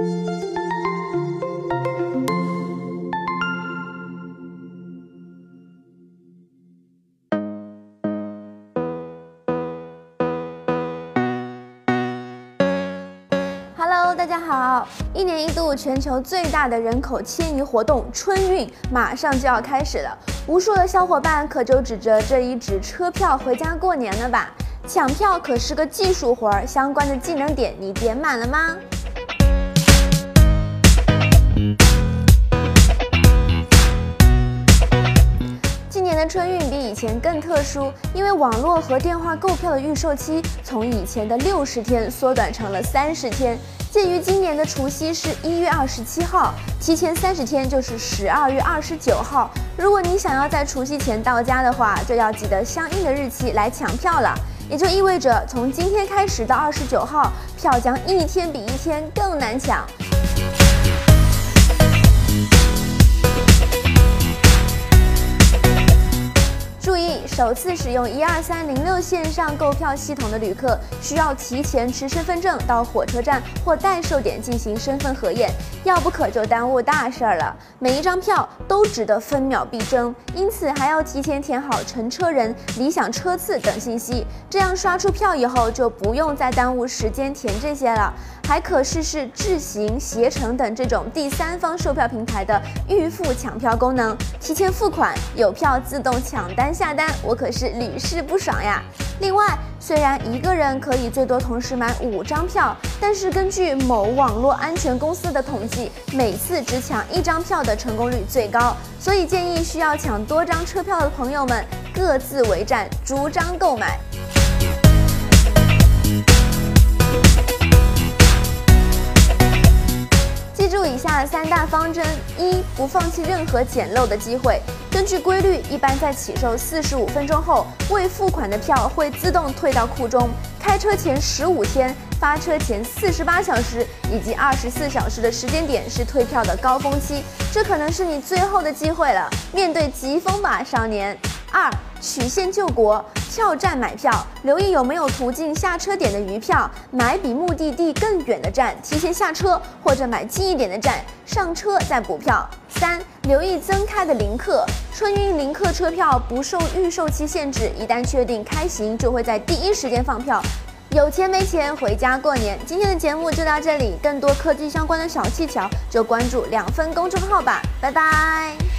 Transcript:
Hello，大家好！一年一度全球最大的人口迁移活动春运马上就要开始了，无数的小伙伴可就指着这一纸车票回家过年了吧？抢票可是个技术活儿，相关的技能点你点满了吗？春运比以前更特殊，因为网络和电话购票的预售期从以前的六十天缩短成了三十天。鉴于今年的除夕是一月二十七号，提前三十天就是十二月二十九号。如果你想要在除夕前到家的话，就要记得相应的日期来抢票了。也就意味着，从今天开始到二十九号，票将一天比一天更难抢。首次使用一二三零六线上购票系统的旅客，需要提前持身份证到火车站或代售点进行身份核验，要不可就耽误大事儿了。每一张票都值得分秒必争，因此还要提前填好乘车人、理想车次等信息，这样刷出票以后就不用再耽误时间填这些了。还可试试智行、携程等这种第三方售票平台的预付抢票功能，提前付款，有票自动抢单下单，我可是屡试不爽呀。另外，虽然一个人可以最多同时买五张票，但是根据某网络安全公司的统计，每次只抢一张票的成功率最高，所以建议需要抢多张车票的朋友们各自为战，逐张购买。记住以下三大方针：一、不放弃任何捡漏的机会。根据规律，一般在起售四十五分钟后，未付款的票会自动退到库中。开车前十五天、发车前四十八小时以及二十四小时的时间点是退票的高峰期，这可能是你最后的机会了。面对疾风吧，少年！二、曲线救国，票站买票，留意有没有途径下车点的余票，买比目的地更远的站，提前下车，或者买近一点的站，上车再补票。三、留意增开的临客，春运临客车票不受预售期限制，一旦确定开行，就会在第一时间放票。有钱没钱回家过年。今天的节目就到这里，更多科技相关的小技巧就关注两分公众号吧，拜拜。